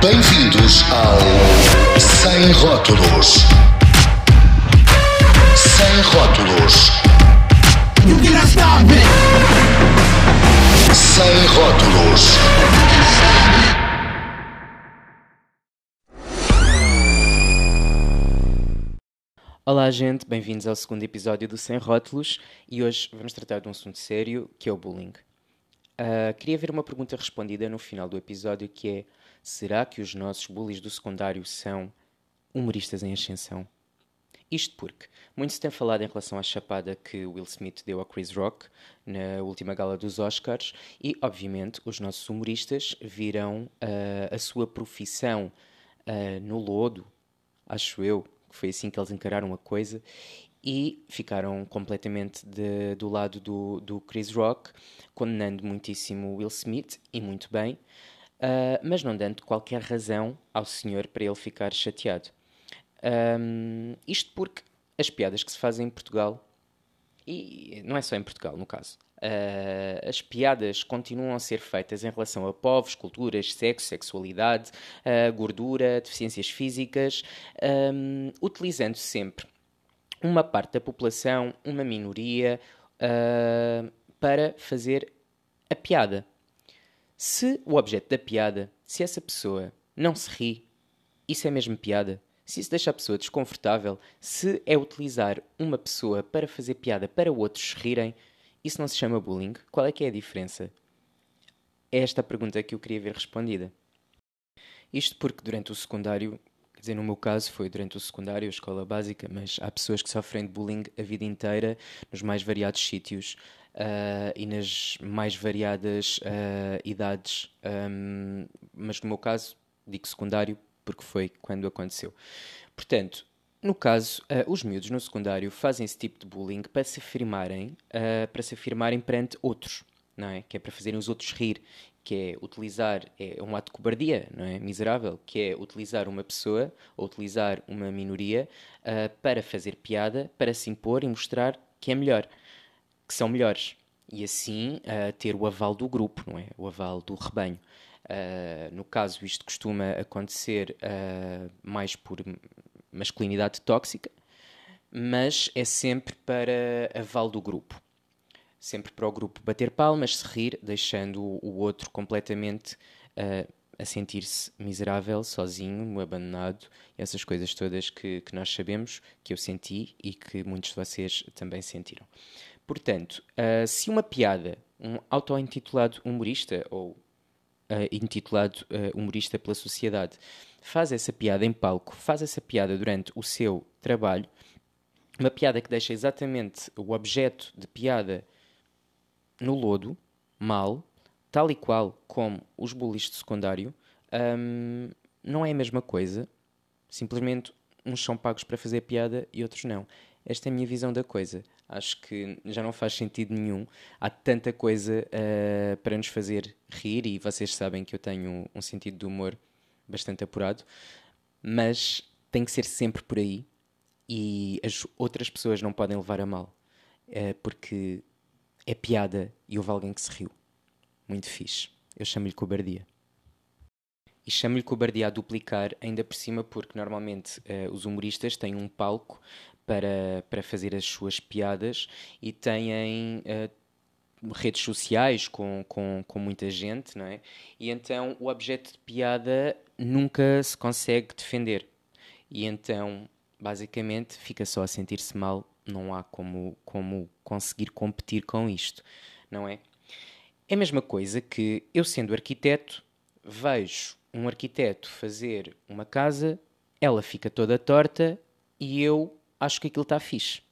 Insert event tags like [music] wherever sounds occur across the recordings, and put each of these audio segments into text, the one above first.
Bem-vindos ao Sem Rótulos. Sem Rótulos. Sem Rótulos. Olá, gente, bem-vindos ao segundo episódio do Sem Rótulos e hoje vamos tratar de um assunto sério que é o bullying. Ah, queria ver uma pergunta respondida no final do episódio que é: será que os nossos bullies do secundário são humoristas em ascensão? Isto porque muito se tem falado em relação à chapada que Will Smith deu a Chris Rock na última gala dos Oscars e, obviamente, os nossos humoristas viram ah, a sua profissão ah, no lodo, acho eu, que foi assim que eles encararam a coisa e ficaram completamente de- do lado do, do Chris Rock, condenando muitíssimo Will Smith, e muito bem, ah, mas não dando qualquer razão ao senhor para ele ficar chateado. Ahm, isto porque as piadas que se fazem em Portugal, e não é só em Portugal, no caso, ah, as piadas continuam a ser feitas em relação a povos, culturas, sexo, sexualidade, ah, gordura, deficiências físicas, ahm, utilizando sempre uma parte da população, uma minoria, ah, para fazer a piada. Se o objeto da piada, se essa pessoa não se ri, isso é mesmo piada? Se isso deixa a pessoa desconfortável, se é utilizar uma pessoa para fazer piada para outros rirem, isso não se chama bullying? Qual é que é a diferença? É esta a pergunta que eu queria ver respondida. Isto porque durante o secundário, quer dizer, no meu caso foi durante o secundário, a escola básica, mas há pessoas que sofrem de bullying a vida inteira nos mais variados sítios ah, e nas mais variadas ah, idades. Ahm, mas no meu caso, digo secundário porque foi quando aconteceu. Portanto, no caso, ah, os miúdos no secundário fazem esse tipo de bullying para se afirmarem, para se afirmarem perante outros, não é? Que é para fazerem os outros rir, que é utilizar, é um ato de cobardia, não é? Miserável, que é utilizar uma pessoa, ou utilizar uma minoria, ah, para fazer piada, para se impor e mostrar que é melhor, que são melhores. E assim ah, ter o aval do grupo, não é? O aval do rebanho. Ah, no caso, isto costuma acontecer ah, mais por masculinidade tóxica, mas é sempre para aval do grupo. Sempre para o grupo bater palmas, se rir, deixando o outro completamente ah, a sentir-se miserável, sozinho, abandonado, essas coisas todas que, que nós sabemos, que eu senti e que muitos de vocês também sentiram. Portanto, ah, se uma piada, um auto-intitulado humorista ou eh, intitulado eh, Humorista pela Sociedade, faz essa piada em palco, faz essa piada durante o seu trabalho, uma piada que deixa exatamente o objeto de piada no lodo, mal, tal e qual como os bullies de secundário, hum, não é a mesma coisa. Simplesmente uns são pagos para fazer piada e outros não. Esta é a minha visão da coisa. Acho que já não faz sentido nenhum. Há tanta coisa ah, para nos fazer rir e vocês sabem que eu tenho um sentido de humor bastante apurado, mas tem que ser sempre por aí e as outras pessoas não podem levar a mal, eh, porque é piada e houve alguém que se riu. Muito fixe. Eu chamo-lhe cobardia. E chamo-lhe cobardia a duplicar, ainda por cima, porque normalmente eh, os humoristas têm um palco para, para fazer as suas piadas e têm eh, redes sociais com, com, com muita gente, não é? E então o objeto de piada nunca se consegue defender. E então, basicamente, fica só a sentir-se mal, não há como, como conseguir competir com isto, não é? É a mesma coisa que eu, sendo arquiteto, vejo um arquiteto fazer uma casa, ela fica toda torta e eu acho que aquilo está fixe.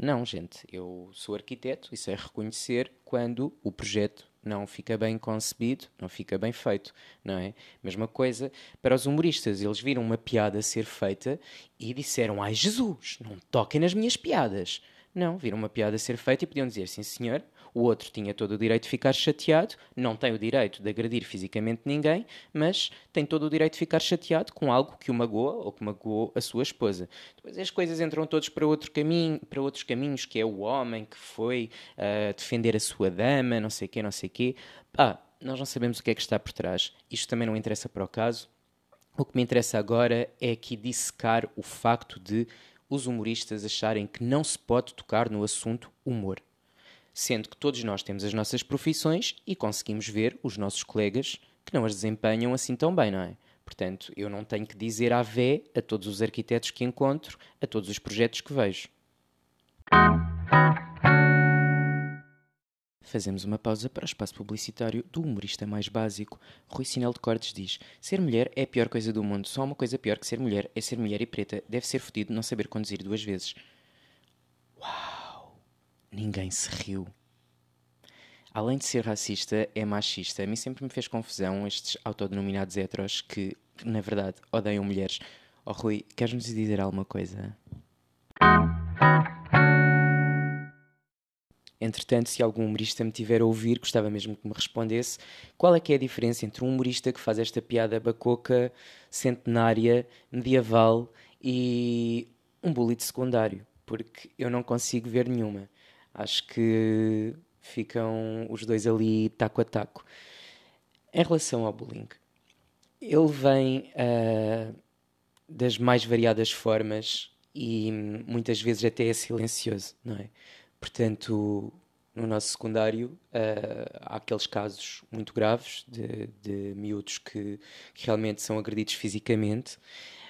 Não, gente, eu sou arquiteto e sei reconhecer quando o projeto não fica bem concebido, não fica bem feito, não é? Mesma coisa para os humoristas, eles viram uma piada ser feita e disseram: Ai Jesus, não toquem nas minhas piadas. Não, viram uma piada ser feita e podiam dizer: Sim, senhor, o outro tinha todo o direito de ficar chateado, não tem o direito de agredir fisicamente ninguém, mas tem todo o direito de ficar chateado com algo que o magoa ou que magoou a sua esposa. Depois as coisas entram todos para, outro caminho, para outros caminhos, que é o homem que foi ah, defender a sua dama, não sei o quê, não sei o quê. Pá, nós não sabemos o que é que está por trás. Isto também não interessa para o caso. O que me interessa agora é aqui dissecar o facto de os humoristas acharem que não se pode tocar no assunto humor. Sendo que todos nós temos as nossas profissões e conseguimos ver os nossos colegas que não as desempenham assim tão bem, não é? Portanto, eu não tenho que dizer à vé a todos os arquitetos que encontro, a todos os projetos que vejo. Fazemos uma pausa para o espaço publicitário do humorista mais básico. Rui Sinel de Cortes diz: Ser mulher é a pior coisa do mundo. Só uma coisa pior que ser mulher é ser mulher e preta. Deve ser fodido não saber conduzir duas vezes. Uau! Ninguém se riu. Além de ser racista, é machista. A mim sempre me fez confusão estes autodenominados heteros que, na verdade, odeiam mulheres. Oh Rui, queres-nos dizer alguma coisa? Entretanto, se algum humorista me tiver a ouvir, gostava mesmo que me respondesse qual é que é a diferença entre um humorista que faz esta piada bacoca, centenária, medieval e um bully de secundário, porque eu não consigo ver nenhuma. Acho que ficam os dois ali taco a taco. Em relação ao bullying, ele vem uh, das mais variadas formas e muitas vezes até é silencioso, não é? Portanto, no nosso secundário uh, há aqueles casos muito graves de, de miúdos que, que realmente são agredidos fisicamente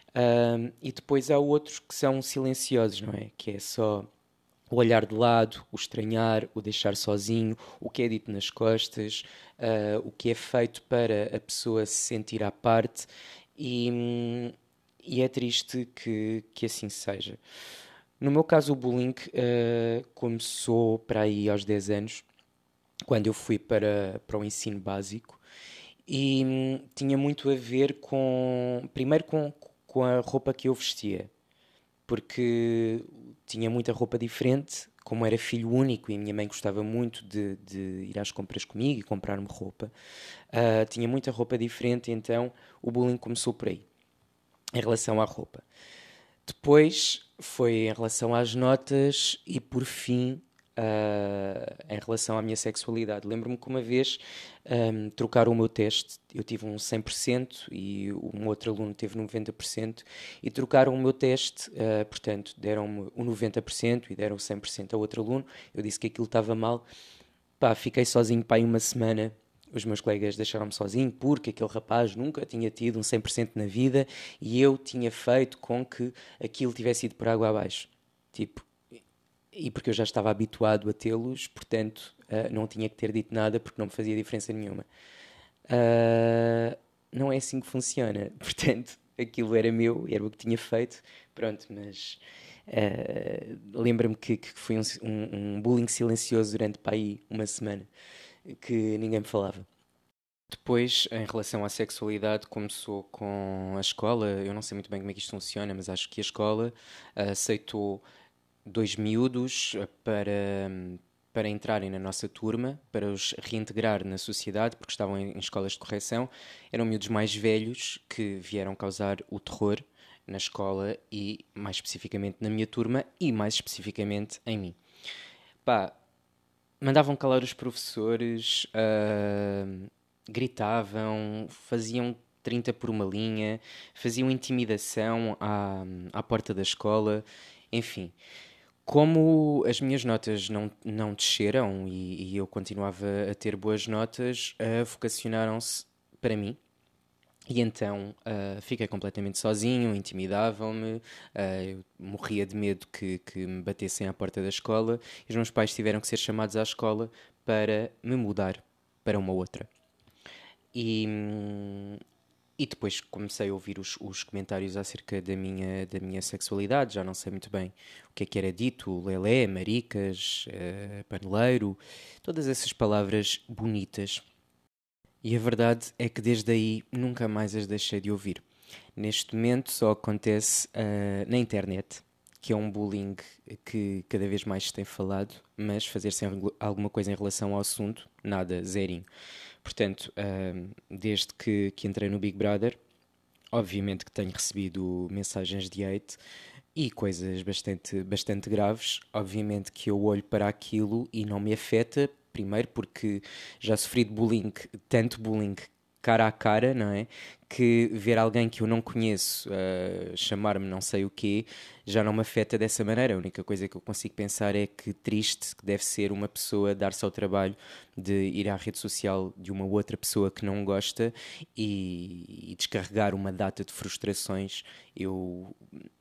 uh, e depois há outros que são silenciosos, não é? Que é só o olhar de lado, o estranhar, o deixar sozinho, o que é dito nas costas, uh, o que é feito para a pessoa se sentir à parte e, e é triste que, que assim seja. No meu caso, o bullying uh, começou para aí aos 10 anos, quando eu fui para, para o ensino básico, e hum, tinha muito a ver com, primeiro, com, com a roupa que eu vestia, porque tinha muita roupa diferente, como era filho único e a minha mãe gostava muito de, de ir às compras comigo e comprar-me roupa, uh, tinha muita roupa diferente, então o bullying começou por aí, em relação à roupa. Depois foi em relação às notas e, por fim, uh, em relação à minha sexualidade. Lembro-me que uma vez um, trocaram o meu teste, eu tive um 100% e um outro aluno teve 90%, e trocaram o meu teste, uh, portanto, deram-me o 90% e deram 100% ao outro aluno. Eu disse que aquilo estava mal. Pá, fiquei sozinho aí uma semana os meus colegas deixaram-me sozinho porque aquele rapaz nunca tinha tido um 100% na vida e eu tinha feito com que aquilo tivesse ido por água abaixo. Tipo, e porque eu já estava habituado a tê-los, portanto, uh, não tinha que ter dito nada porque não me fazia diferença nenhuma. Uh, não é assim que funciona. [laughs] Portanto, aquilo era meu, era o que tinha feito, pronto, mas uh, lembra-me que, que foi um, um, bullying silencioso durante para aí uma semana que ninguém me falava. Depois, em relação à sexualidade, começou com a escola. Eu não sei muito bem como é que isto funciona, mas acho que a escola aceitou dois miúdos para, para entrarem na nossa turma, para os reintegrar na sociedade, porque estavam em, em escolas de correção. Eram miúdos mais velhos que vieram causar o terror na escola e, mais especificamente, na minha turma e, mais especificamente, em mim. Pá, mandavam calar os professores, uh, gritavam, faziam 30 por uma linha, faziam intimidação à, à porta da escola, enfim. Como as minhas notas não, não desceram e, e eu continuava a ter boas notas, uh, vocacionaram-se para mim e então uh, fiquei completamente sozinho, intimidavam-me, uh, eu morria de medo que, que me batessem à porta da escola e os meus pais tiveram que ser chamados à escola para me mudar para uma outra. E, e depois comecei a ouvir os, os comentários acerca da minha, da minha sexualidade, já não sei muito bem o que é que era dito, lelé, maricas, uh, paneleiro, todas essas palavras bonitas e a verdade é que desde aí nunca mais as deixei de ouvir. Neste momento só acontece uh, na internet, que é um bullying que cada vez mais se tem falado, mas fazer sempre alguma coisa em relação ao assunto, nada, zerinho. Portanto, desde que, que entrei no Big Brother, obviamente que tenho recebido mensagens de hate e coisas bastante, bastante graves. Obviamente que eu olho para aquilo e não me afeta Primeiro porque já sofri de bullying, tanto bullying cara a cara, não é? que ver alguém que eu não conheço uh, chamar-me não sei o quê já não me afeta dessa maneira. A única coisa que eu consigo pensar é que triste que deve ser uma pessoa dar-se ao trabalho de ir à rede social de uma outra pessoa que não gosta e, e descarregar uma data de frustrações. Eu,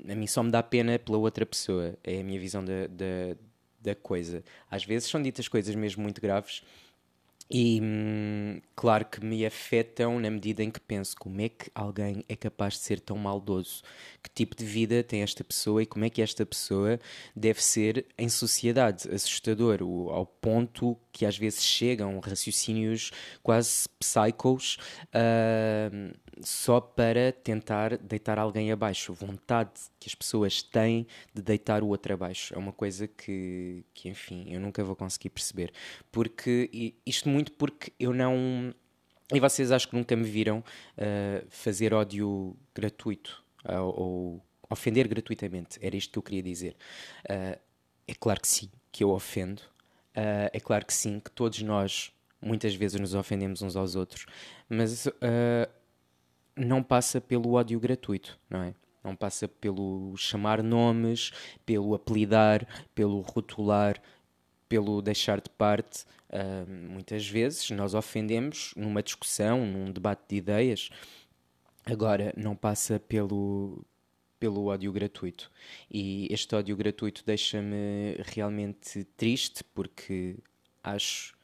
a mim só me dá pena pela outra pessoa. É a minha visão da, da, da coisa. Às vezes são ditas coisas mesmo muito graves e hum, claro que me afetam na medida em que penso como é que alguém é capaz de ser tão maldoso, que tipo de vida tem esta pessoa e como é que esta pessoa deve ser em sociedade. Assustador, ao ponto que às vezes chegam raciocínios quase psychos uh, só para tentar deitar alguém abaixo. Vontade que as pessoas têm de deitar o outro abaixo. É uma coisa que, que enfim, eu nunca vou conseguir perceber. Porque, isto muito porque eu não. E vocês acho que nunca me viram uh, fazer ódio gratuito uh, ou ofender gratuitamente. Era isto que eu queria dizer. É claro que sim, que eu ofendo. É claro que sim, que todos nós muitas vezes nos ofendemos uns aos outros, mas não passa pelo ódio gratuito, não é? Não passa pelo chamar nomes, pelo apelidar, pelo rotular, pelo deixar de parte. Uh, muitas vezes nós ofendemos numa discussão, num debate de ideias. Agora, não passa pelo, pelo ódio gratuito. E este ódio gratuito deixa-me realmente triste porque acho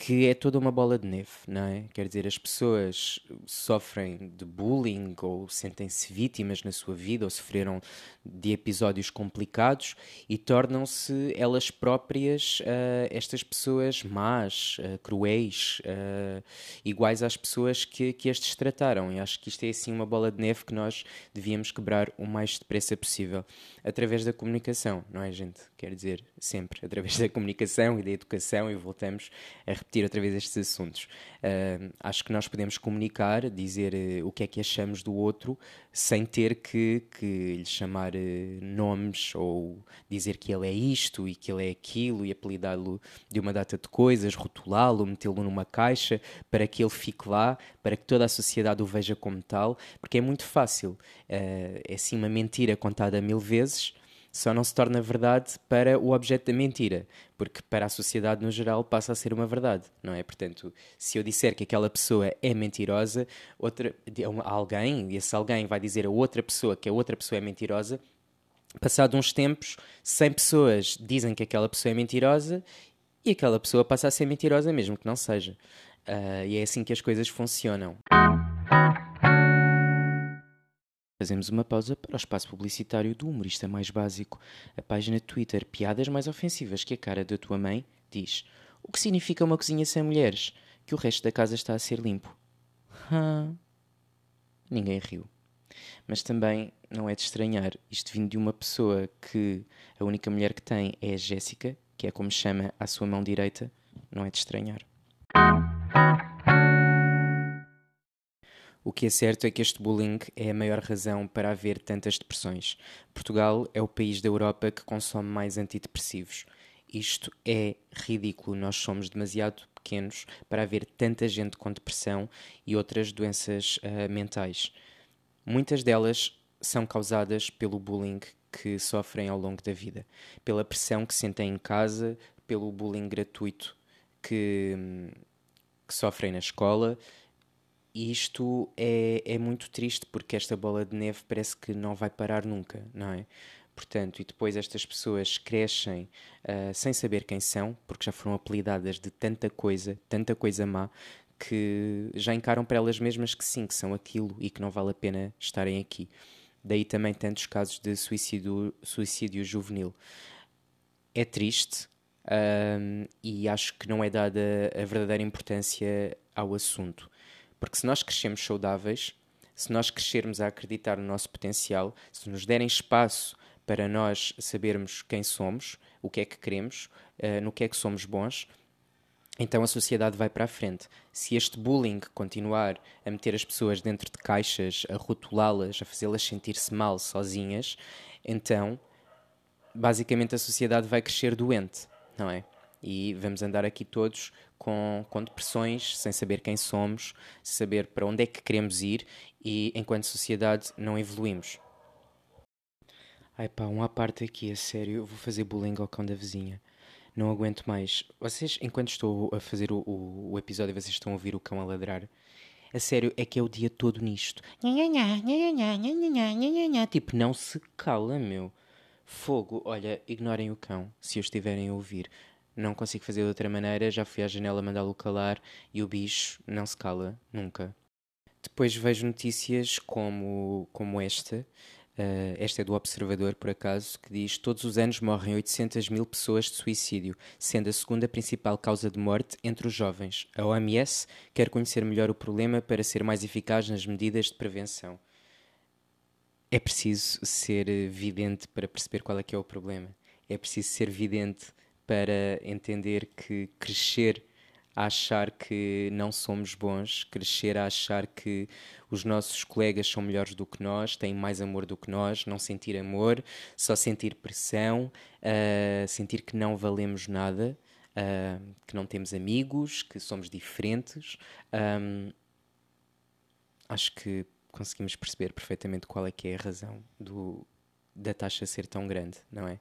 que é toda uma bola de neve, não é? Quer dizer, as pessoas sofrem de bullying ou sentem-se vítimas na sua vida ou sofreram de episódios complicados e tornam-se elas próprias uh, estas pessoas más, uh, cruéis, uh, iguais às pessoas que, que estes trataram. E acho que isto é assim uma bola de neve que nós devíamos quebrar o mais depressa possível através da comunicação, não é, gente? Quer dizer, sempre através da comunicação e da educação, e voltamos a repetir outra vez estes assuntos. Uh, acho que nós podemos comunicar, dizer uh, o que é que achamos do outro, sem ter que, que lhe chamar uh, nomes ou dizer que ele é isto e que ele é aquilo e apelidá-lo de uma data de coisas, rotulá-lo, metê-lo numa caixa para que ele fique lá, para que toda a sociedade o veja como tal, porque é muito fácil. é assim uma mentira contada mil vezes só não se torna verdade para o objeto da mentira, porque para a sociedade no geral passa a ser uma verdade, não é? Portanto, se eu disser que aquela pessoa é mentirosa, outra, alguém, e esse alguém vai dizer a outra pessoa que a outra pessoa é mentirosa, passado uns tempos, 100 pessoas dizem que aquela pessoa é mentirosa e aquela pessoa passa a ser mentirosa mesmo que não seja. Uh, e é assim que as coisas funcionam. Fazemos uma pausa para o espaço publicitário do humorista mais básico. A página Twitter Piadas Mais Ofensivas que a cara da tua mãe diz: O que significa uma cozinha sem mulheres? Que o resto da casa está a ser limpo. Hã? Ninguém riu. Mas também não é de estranhar, isto vindo de uma pessoa que a única mulher que tem é a Jéssica, que é como chama a sua mão direita, não é de estranhar. O que é certo é que este bullying é a maior razão para haver tantas depressões. Portugal é o país da Europa que consome mais antidepressivos. Isto é ridículo, nós somos demasiado pequenos para haver tanta gente com depressão e outras doenças uh, mentais. Muitas delas são causadas pelo bullying que sofrem ao longo da vida, pela pressão que sentem em casa, pelo bullying gratuito que, hum, que sofrem na escola e isto é, é muito triste porque esta bola de neve parece que não vai parar nunca, não é? Portanto, e depois estas pessoas crescem uh, sem saber quem são, porque já foram apelidadas de tanta coisa, tanta coisa má, que já encaram para elas mesmas que sim, que são aquilo e que não vale a pena estarem aqui. Daí também tantos casos de suicídio, suicídio juvenil. É triste uh, e acho que não é dada a verdadeira importância ao assunto. Porque se nós crescermos saudáveis, se nós crescermos a acreditar no nosso potencial, se nos derem espaço para nós sabermos quem somos, o que é que queremos, uh, no que é que somos bons, então a sociedade vai para a frente. Se este bullying continuar a meter as pessoas dentro de caixas, a rotulá-las, a fazê-las sentir-se mal sozinhas, então basicamente a sociedade vai crescer doente, não é? E vamos andar aqui todos com, com depressões, sem saber quem somos, sem saber para onde é que queremos ir e, enquanto sociedade, não evoluímos. Ai pá, um à parte aqui, a sério, eu vou fazer bullying ao cão da vizinha. Não aguento mais. Vocês, enquanto estou a fazer o, o, o episódio, vocês estão a ouvir o cão a ladrar. A sério, é que é o dia todo nisto. Tipo, não se cala, meu. Fogo, olha, ignorem o cão, se o estiverem a ouvir. Não consigo fazer de outra maneira, já fui à janela mandá-lo calar e o bicho não se cala, nunca. Depois vejo notícias como, como esta, Uh, esta é do Observador, por acaso, que diz: Todos os anos morrem 800 mil pessoas de suicídio, sendo a segunda principal causa de morte entre os jovens. A OMS quer conhecer melhor o problema para ser mais eficaz nas medidas de prevenção. É preciso ser vidente para perceber qual é que é o problema. É preciso ser vidente para entender que crescer a achar que não somos bons, crescer a achar que os nossos colegas são melhores do que nós, têm mais amor do que nós, não sentir amor, só sentir pressão, uh, sentir que não valemos nada, uh, que não temos amigos, que somos diferentes. Um, acho que conseguimos perceber perfeitamente qual é que é a razão do, da taxa ser tão grande, não é?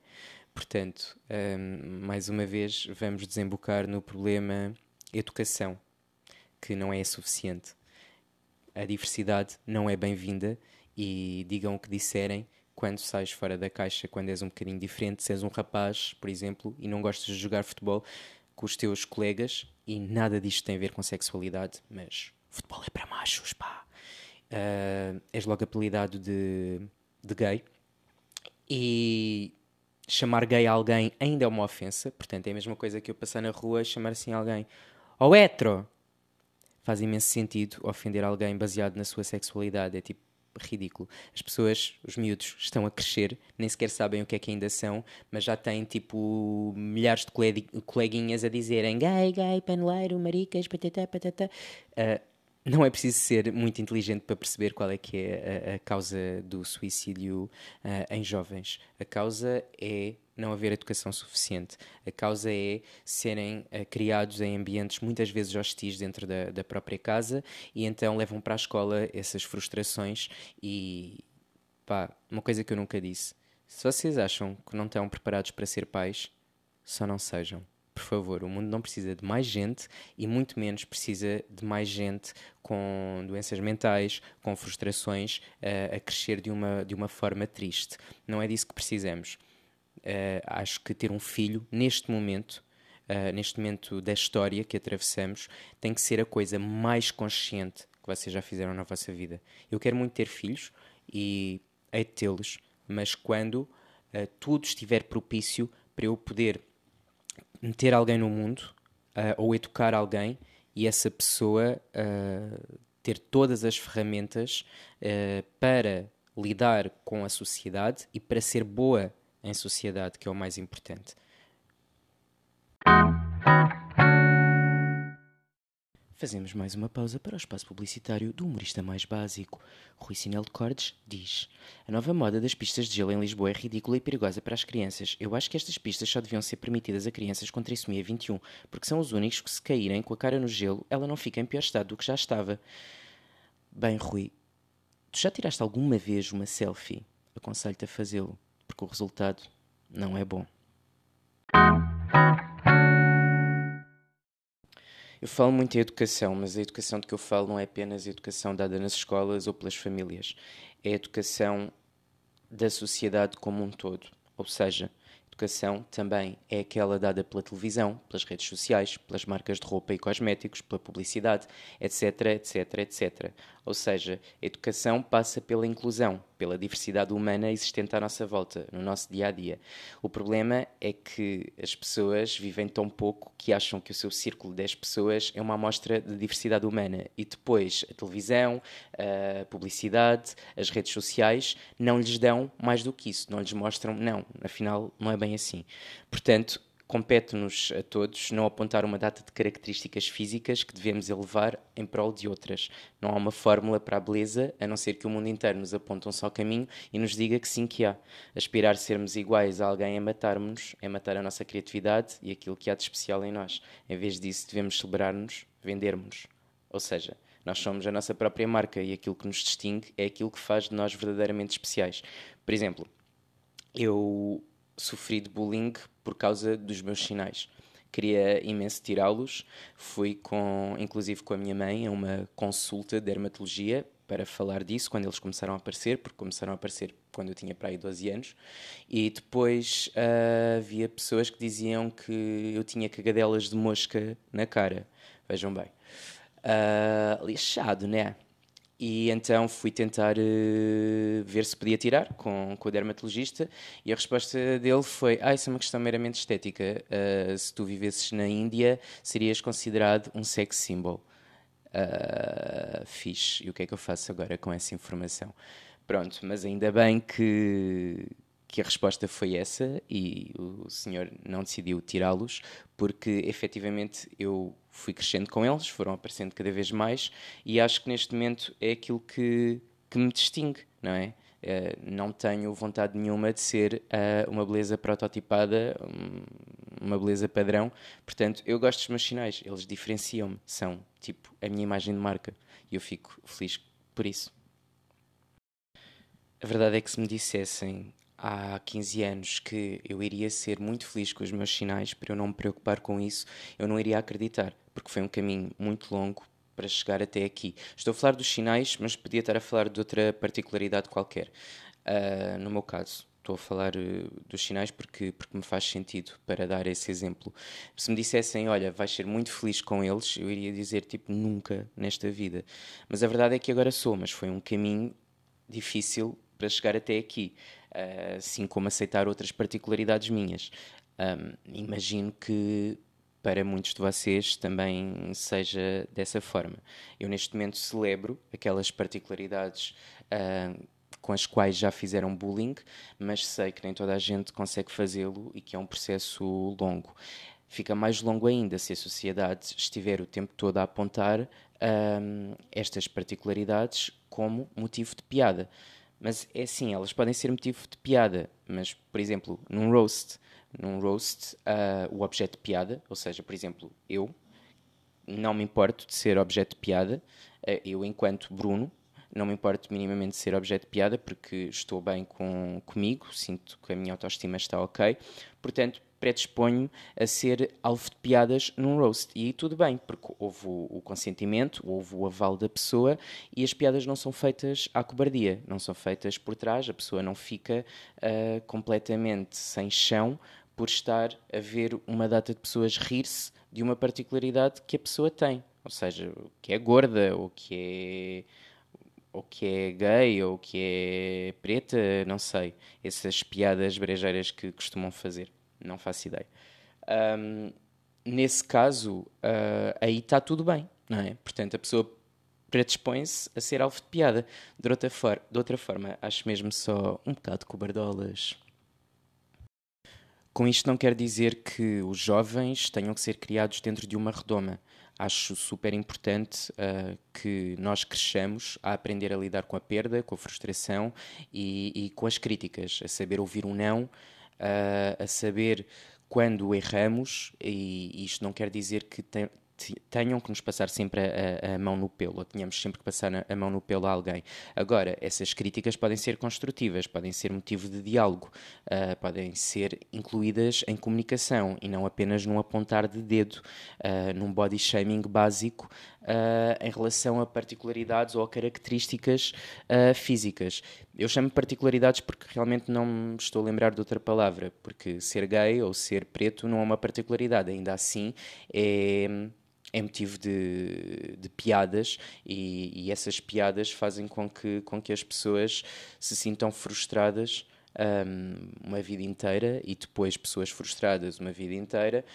Portanto, um, mais uma vez, vamos desembocar no problema educação, que não é suficiente. A diversidade não é bem-vinda e digam o que disserem quando sais fora da caixa, quando és um bocadinho diferente, se és um rapaz, por exemplo, e não gostas de jogar futebol com os teus colegas, e nada disto tem a ver com sexualidade, mas futebol é para machos, pá. Uh, és logo apelidado de, de gay. E chamar gay a alguém ainda é uma ofensa, portanto é a mesma coisa que eu passar na rua e chamar assim alguém ou hetero. Faz imenso sentido ofender alguém baseado na sua sexualidade. É tipo ridículo. As pessoas, os miúdos, estão a crescer, nem sequer sabem o que é que ainda são, mas já têm tipo milhares de coleguinhas a dizerem gay, gay, paneleiro, maricas, patata, patata. Uh, não é preciso ser muito inteligente para perceber qual é que é a, a causa do suicídio uh, em jovens. A causa é não haver educação suficiente. A causa é serem uh, criados em ambientes muitas vezes hostis dentro da, da própria casa e então levam para a escola essas frustrações e pá, uma coisa que eu nunca disse. Se vocês acham que não estão preparados para ser pais, só não sejam por favor, o mundo não precisa de mais gente e muito menos precisa de mais gente com doenças mentais, com frustrações, uh, a crescer de uma, de uma forma triste. Não é disso que precisamos. Uh, acho que ter um filho, neste momento, uh, neste momento da história que atravessamos, tem que ser a coisa mais consciente que vocês já fizeram na vossa vida. Eu quero muito ter filhos e hei de tê-los, mas quando tudo estiver propício para eu poder meter alguém no mundo uh, ou educar alguém e essa pessoa uh, ter todas as ferramentas uh, para lidar com a sociedade e para ser boa em sociedade, que é o mais importante. Fazemos mais uma pausa para o espaço publicitário do humorista mais básico. Rui Sinel de Cordes diz: A nova moda das pistas de gelo em Lisboa é ridícula e perigosa para as crianças. Eu acho que estas pistas só deviam ser permitidas a crianças com trissomia 21, porque são os únicos que, se caírem com a cara no gelo, ela não fica em pior estado do que já estava. Bem, Rui, tu já tiraste alguma vez uma selfie? Aconselho-te a fazê-lo, porque o resultado não é bom. Eu falo muito em educação, mas a educação de que eu falo não é apenas a educação dada nas escolas ou pelas famílias. É a educação da sociedade como um todo. Ou seja, educação também é aquela dada pela televisão, pelas redes sociais, pelas marcas de roupa e cosméticos, pela publicidade, etc, etc, etc. Ou seja, a educação passa pela inclusão, pela diversidade humana existente à nossa volta, no nosso dia a dia. O problema é que as pessoas vivem tão pouco que acham que o seu círculo 10 pessoas é uma amostra de diversidade humana e depois a televisão, a publicidade, as redes sociais não lhes dão mais do que isso, não lhes mostram, não, afinal não é bem assim. Portanto, compete-nos a todos não apontar uma data de características físicas que devemos elevar em prol de outras. Não há uma fórmula para a beleza, a não ser que o mundo inteiro nos aponte um só caminho e nos diga que sim que há. Aspirar sermos iguais a alguém é matar-nos, é matar a nossa criatividade e aquilo que há de especial em nós. Em vez disso, devemos celebrar-nos, vendermos. Ou seja, nós somos a nossa própria marca e aquilo que nos distingue é aquilo que faz de nós verdadeiramente especiais. Por exemplo, eu sofri de bullying por causa dos meus sinais. Queria imenso tirá-los. Fui com, inclusive com a minha mãe, a uma consulta de dermatologia para falar disso quando eles começaram a aparecer, porque começaram a aparecer quando eu tinha para aí 12 anos. E depois uh, havia pessoas que diziam que eu tinha cagadelas de mosca na cara. Vejam bem. Uh, lixado, né? E então fui tentar uh, ver se podia tirar com, com o dermatologista e a resposta dele foi: Ah, isso é uma questão meramente estética. Uh, se tu vivesses na Índia, serias considerado um sex symbol. Uh, fixe. E o que é que eu faço agora com essa informação? Pronto, mas ainda bem que, que a resposta foi essa e o senhor não decidiu tirá-los, porque efetivamente eu fui crescendo com eles, foram aparecendo cada vez mais e acho que neste momento é aquilo que, que me distingue, não é? Uh, não tenho vontade nenhuma de ser uh, uma beleza prototipada, uma beleza padrão. Portanto, eu gosto dos meus sinais, eles diferenciam-me, são tipo a minha imagem de marca e eu fico feliz por isso. A verdade é que se me dissessem há 15 anos que eu iria ser muito feliz com os meus sinais, para eu não me preocupar com isso, eu não iria acreditar, porque foi um caminho muito longo para chegar até aqui. Estou a falar dos sinais, mas podia estar a falar de outra particularidade qualquer. Uh, no meu caso, estou a falar uh, dos sinais porque, porque me faz sentido para dar esse exemplo. Se me dissessem, olha, vais ser muito feliz com eles, eu iria dizer, tipo, nunca nesta vida. Mas a verdade é que agora sou, mas foi um caminho difícil para chegar até aqui, assim como aceitar outras particularidades minhas. Um, imagino que para muitos de vocês também seja dessa forma. Eu neste momento celebro aquelas particularidades uh, com as quais já fizeram bullying, mas sei que nem toda a gente consegue fazê-lo e que é um processo longo. Fica mais longo ainda se a sociedade estiver o tempo todo a apontar um, estas particularidades como motivo de piada. Mas é assim, elas podem ser motivo de piada, mas, por exemplo, num roast, num roast, uh, o objeto de piada, ou seja, por exemplo, eu não me importo de ser objeto de piada, uh, eu, enquanto Bruno, não me importo minimamente de ser objeto de piada porque estou bem com, comigo, sinto que a minha autoestima está ok, portanto, predisponho a ser alvo de piadas num roast. E tudo bem, porque houve o, consentimento, houve o aval da pessoa e as piadas não são feitas à cobardia, não são feitas por trás, a pessoa não fica uh, completamente sem chão por estar a ver uma data de pessoas rir-se de uma particularidade que a pessoa tem. Ou seja, que é gorda, ou que é ou que é gay, ou que é preta, não sei. Essas piadas brejeiras que costumam fazer não faço ideia. Um, nesse caso, uh, aí está tudo bem, não é? Portanto, a pessoa predispõe-se a ser alvo de piada. De outra, for de outra forma, acho mesmo só um bocado cobardolas. Com isto não quer dizer que os jovens tenham que ser criados dentro de uma redoma. Acho super importante uh, que nós cresçamos a aprender a lidar com a perda, com a frustração e, e com as críticas, a saber ouvir um não, a, saber quando erramos, e isto não quer dizer que tenham que nos passar sempre a, a, mão no pelo, ou tenhamos sempre que passar a, a mão no pelo a alguém. Agora, essas críticas podem ser construtivas, podem ser motivo de diálogo, uh, podem ser incluídas em comunicação e não apenas num apontar de dedo, uh, num body shaming básico uh, em relação a particularidades ou a características físicas. Eu chamo particularidades porque realmente não me estou a lembrar de outra palavra, porque ser gay ou ser preto não é uma particularidade, ainda assim é é motivo de, de piadas e, e, essas piadas fazem com que, com que as pessoas se sintam frustradas um, uma vida inteira e depois pessoas frustradas uma vida inteira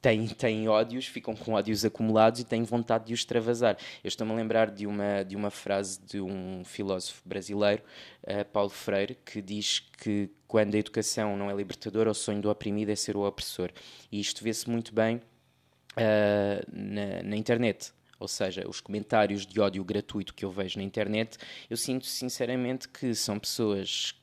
têm, têm ódios, ficam com ódios acumulados e têm vontade de os extravasar. Eu estou-me a lembrar de uma, de uma frase de um filósofo brasileiro, uh, Paulo Freire, que diz que quando a educação não é libertadora, o sonho do oprimido é ser o opressor. E isto vê-se muito bem uh, na, na internet ou seja, os comentários de ódio gratuito que eu vejo na internet, eu sinto sinceramente que são pessoas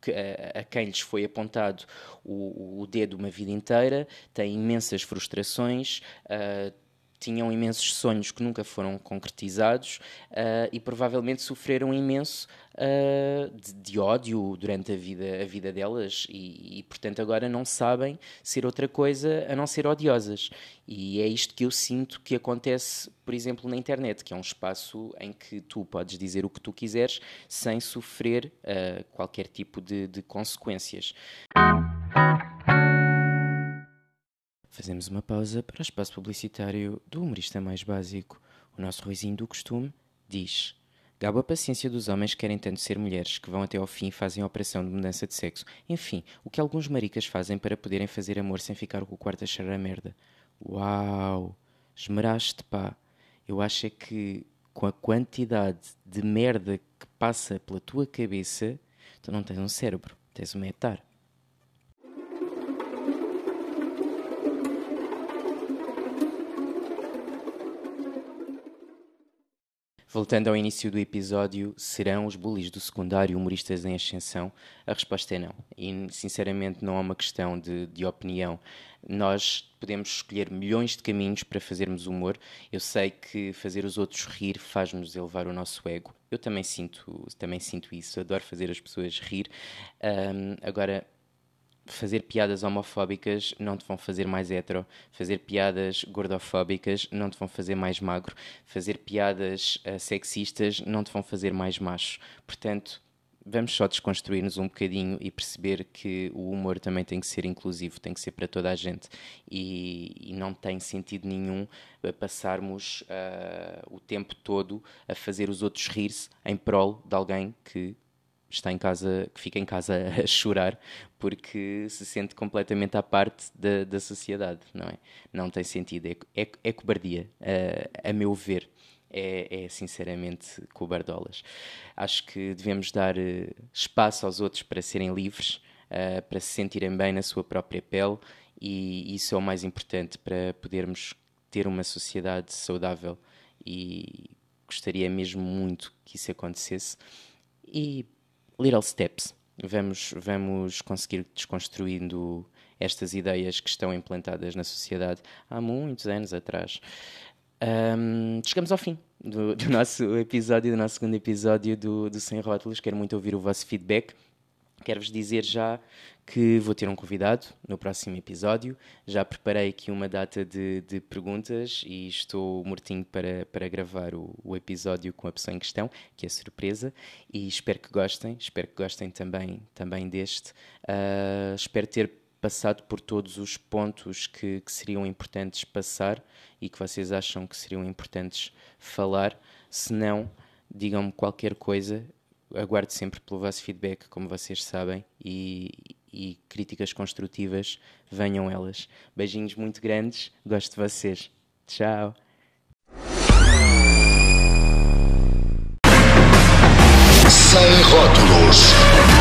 que, a, a, quem lhes foi apontado o, o, dedo uma vida inteira, têm imensas frustrações. Uh, tinham imensos sonhos que nunca foram concretizados uh, e provavelmente sofreram imenso uh, de, de, ódio durante a vida, a vida delas e, e, portanto, agora não sabem ser outra coisa a não ser odiosas. E é isto que eu sinto que acontece, por exemplo, na internet, que é um espaço em que tu podes dizer o que tu quiseres sem sofrer uh, qualquer tipo de, de consequências. Fazemos uma pausa para o espaço publicitário do humorista mais básico. O nosso Ruizinho do costume diz: Gabo a paciência dos homens que querem tanto ser mulheres, que vão até ao fim e fazem a operação de mudança de sexo. Enfim, o que alguns maricas fazem para poderem fazer amor sem ficar com o quarto a cheirar a merda. Uau! Esmeraste, pá! Eu acho é que com a quantidade de merda que passa pela tua cabeça, tu não tens um cérebro, tens um metar. Voltando ao início do episódio, serão os bullies do secundário humoristas em ascensão? A resposta é não. E, sinceramente, não é uma questão de, de opinião. Nós podemos escolher milhões de caminhos para fazermos humor. Eu sei que fazer os outros rir faz-nos elevar o nosso ego. Eu também sinto, também sinto isso. Adoro fazer as pessoas rir. Um, agora, fazer piadas homofóbicas não te vão fazer mais hetero, fazer piadas gordofóbicas não te vão fazer mais magro, fazer piadas uh, sexistas não te vão fazer mais macho. Portanto, vamos só desconstruir-nos um bocadinho e perceber que o humor também tem que ser inclusivo, tem que ser para toda a gente. E, e não tem sentido nenhum passarmos uh, o tempo todo a fazer os outros rir-se em prol de alguém que está em casa, que fica em casa [laughs] a chorar porque se sente completamente à parte da, da sociedade, não é? Não tem sentido, é, é, é cobardia, a, a meu ver. É, é, sinceramente cobardolas. Acho que devemos dar uh, espaço aos outros para serem livres, uh, para se sentirem bem na sua própria pele, e isso é o mais importante para podermos ter uma sociedade saudável. E gostaria mesmo muito que isso acontecesse. E little steps. Vamos, vamos conseguir desconstruindo estas ideias que estão implantadas na sociedade há muitos anos atrás. Um, chegamos ao fim do, do, [laughs] nosso episódio, do nosso segundo episódio do, do Sem Rótulos. Quero muito ouvir o vosso feedback. Quero-vos dizer já que vou ter um convidado no próximo episódio. Já preparei aqui uma data de, de perguntas e estou mortinho para, para gravar o, o, episódio com a pessoa em questão, que é surpresa. E espero que gostem, espero que gostem também, também deste. Uh, espero ter passado por todos os pontos que, que seriam importantes passar e que vocês acham que seriam importantes falar. Se não, digam-me qualquer coisa. Aguardo sempre pelo vosso feedback, como vocês sabem, e, e críticas construtivas, venham elas. Beijinhos muito grandes, gosto de vocês. Tchau. Sem rótulos.